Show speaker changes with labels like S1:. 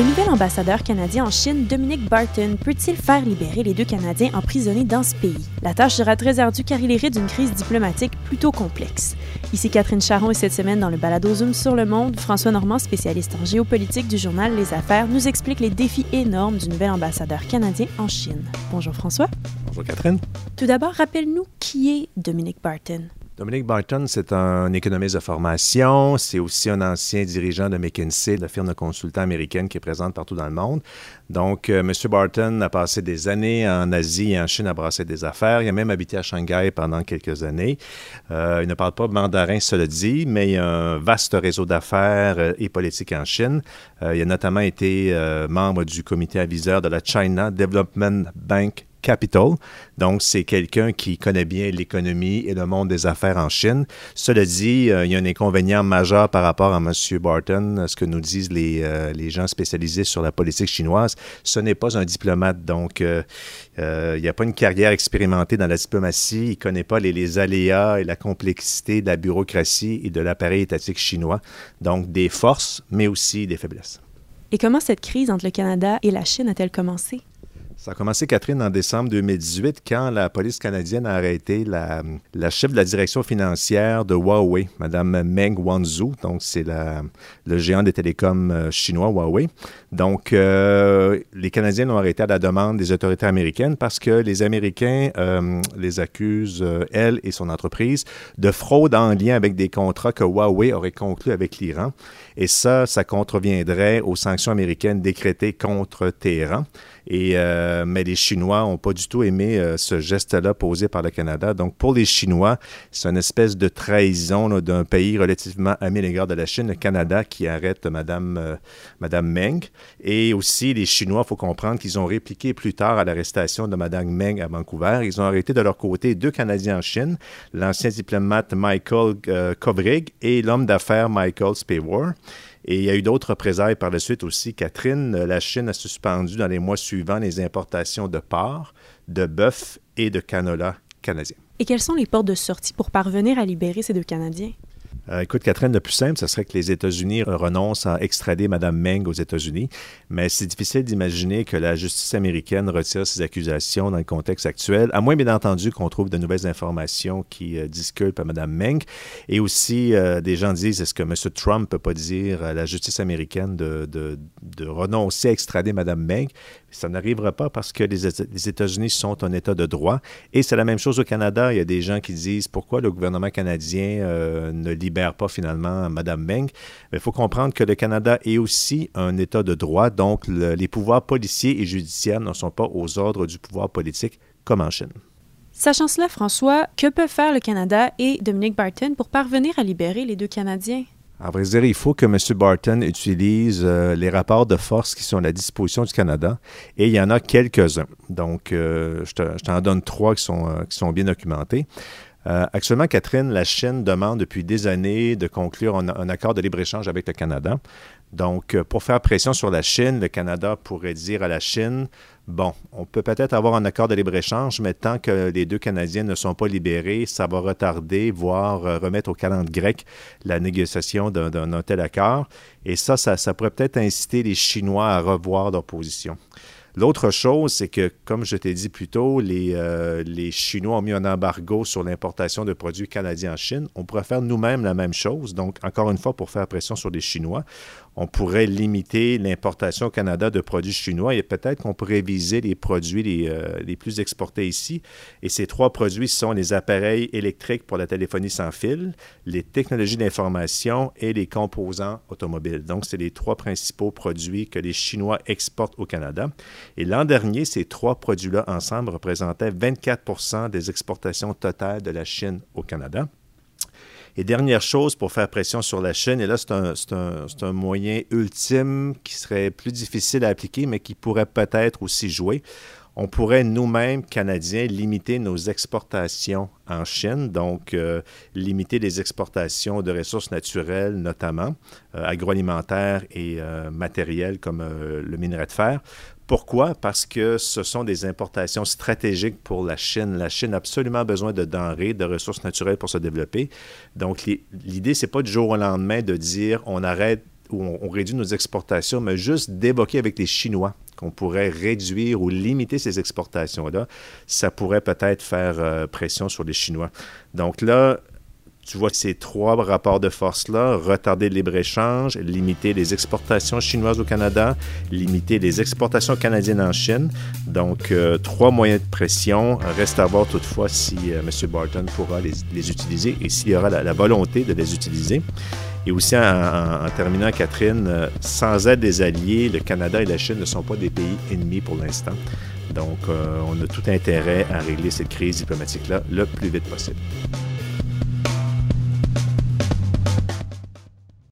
S1: Le nouvel ambassadeur canadien en Chine, Dominic Barton, peut-il faire libérer les deux Canadiens emprisonnés dans ce pays? La tâche sera très ardue car il hérite d'une crise diplomatique plutôt complexe. Ici Catherine Charon et cette semaine dans le balado Zoom sur le monde, François Normand, spécialiste en géopolitique du journal Les Affaires, nous explique les défis énormes du nouvel ambassadeur canadien en Chine. Bonjour François.
S2: Bonjour Catherine.
S1: Tout d'abord, rappelle-nous qui est Dominic Barton.
S2: Dominic Barton, c'est un économiste de formation. C'est aussi un ancien dirigeant de McKinsey, la firme de consultants américaine qui est présente partout dans le monde. Donc, euh, M. Barton a passé des années en Asie et en Chine à brasser des affaires. Il a même habité à Shanghai pendant quelques années. Euh, il ne parle pas mandarin, cela dit, mais il a un vaste réseau d'affaires euh, et politiques en Chine. il a notamment été membre du comité aviseur de la China Development Bank Capital. Donc, c'est quelqu'un qui connaît bien l'économie et le monde des affaires en Chine. Cela dit, euh, il y a un inconvénient majeur par rapport à M. Barton, ce que nous disent les, euh, les gens spécialisés sur la politique chinoise. Ce n'est pas un diplomate, donc euh, il n'y a pas une carrière expérimentée dans la diplomatie. Il ne connaît pas les, les, aléas et la complexité de la bureaucratie et de l'appareil étatique chinois. Donc, des forces, mais aussi des faiblesses.
S1: Et comment cette crise entre le Canada et la Chine a-t-elle commencé?
S2: Ça a commencé, Catherine, en décembre 2018, quand la police canadienne a arrêté la, chef de la direction financière de Huawei, Mme Meng Wanzhou. Donc, c'est le géant des télécoms euh, chinois, Huawei. Donc, euh, les Canadiens l'ont arrêté à la demande des autorités américaines parce que les Américains euh, les accusent, elle et son entreprise, de fraude en lien avec des contrats que Huawei aurait conclus avec l'Iran. Et ça, ça contreviendrait aux sanctions américaines décrétées contre Téhéran. Et, mais les Chinois n'ont pas du tout aimé euh, ce geste-là posé par le Canada. Donc, pour les Chinois, c'est une espèce de trahison d'un pays relativement ami à l'égard de la Chine, le Canada, qui arrête Mme, euh, Madame Meng. Et aussi, les Chinois, il faut comprendre qu'ils ont répliqué plus tard à l'arrestation de Mme Meng à Vancouver. Ils ont arrêté de leur côté deux Canadiens en Chine, l'ancien diplomate Michael Kovrig et l'homme d'affaires Michael Spawar. Et il y a eu d'autres représailles par la suite aussi. Catherine, la Chine a suspendu dans les mois suivants les importations de porc, de bœuf et de canola canadiens.
S1: Et quelles sont les portes de sortie pour parvenir à libérer ces deux Canadiens?
S2: Euh, écoute, Catherine, le plus simple, ce serait que les États-Unis renoncent à extrader Mme Meng aux États-Unis, mais c'est difficile d'imaginer que la justice américaine retire ces accusations dans le contexte actuel, à moins bien entendu qu'on trouve de nouvelles informations qui euh, disculpent Mme Meng. Et aussi, euh, des gens disent, est-ce que M. Trump ne peut pas dire à la justice américaine de, de, de renoncer à extrader Mme Meng? Ça n'arrivera pas parce que les, États-Unis sont un État de droit. Et c'est la même chose au Canada. Il y a des gens qui disent pourquoi le gouvernement canadien euh, ne libère pas finalement Mme Meng. Il faut comprendre que le Canada est aussi un État de droit. Donc, les pouvoirs policiers et judiciaires ne sont pas aux ordres du pouvoir politique comme en Chine.
S1: Sachant cela, François, que peut faire le Canada et Dominique Barton pour parvenir à libérer les deux Canadiens?
S2: À vrai dire, il faut que M. Barton utilise euh, les rapports de force qui sont à la disposition du Canada et il y en a quelques-uns. Donc, euh, je t'en donne trois qui sont, euh, qui sont bien documentés. actuellement, Catherine, la Chine demande depuis des années de conclure un accord de libre-échange avec le Canada. Donc, euh, pour faire pression sur la Chine, le Canada pourrait dire à la Chine, bon, on peut peut-être avoir un accord de libre-échange, mais tant que les deux Canadiens ne sont pas libérés, ça va retarder, voire euh, remettre au calendrier grec la négociation d'un tel accord. Et ça, ça, ça pourrait peut-être inciter les Chinois à revoir leur position. L'autre chose, c'est que, comme je t'ai dit plus tôt, les, euh, les, Chinois ont mis un embargo sur l'importation de produits canadiens en Chine. On pourrait faire nous-mêmes la même chose. Donc, encore une fois, pour faire pression sur les Chinois, on pourrait limiter l'importation au Canada de produits chinois et peut-être qu'on pourrait viser les produits les, euh, les, plus exportés ici. Et ces trois produits sont les appareils électriques pour la téléphonie sans fil, les technologies d'information et les composants automobiles. Donc, c'est les trois principaux produits que les Chinois exportent au Canada. Et l'an dernier, ces trois produits-là ensemble représentaient 24% des exportations totales de la Chine au Canada. Et dernière chose pour faire pression sur la Chine, et là c'est un, moyen ultime qui serait plus difficile à appliquer, mais qui pourrait peut-être aussi jouer. On pourrait nous-mêmes, Canadiens, limiter nos exportations en Chine, donc euh, limiter les exportations de ressources naturelles, notamment euh, agroalimentaires et euh, matériels comme le minerai de fer, pourquoi? Parce que ce sont des importations stratégiques pour la Chine. La Chine a absolument besoin de denrées, de ressources naturelles pour se développer. Donc, l'idée, c'est pas du jour au lendemain de dire on arrête où on, réduit nos exportations, mais juste d'évoquer avec les Chinois qu'on pourrait réduire ou limiter ces exportations-là, ça pourrait peut-être faire euh, pression sur les Chinois. Donc là, tu vois ces trois rapports de force-là, retarder le libre-échange, limiter les exportations chinoises au Canada, limiter les exportations canadiennes en Chine. Donc, euh, trois moyens de pression. Reste à voir toutefois si euh, M. Barton pourra les, utiliser et s'il y aura la, volonté de les utiliser. Et aussi, en, terminant, Catherine, euh, sans aide des alliés, le Canada et la Chine ne sont pas des pays ennemis pour l'instant. Donc, on a tout intérêt à régler cette crise diplomatique-là le plus vite possible.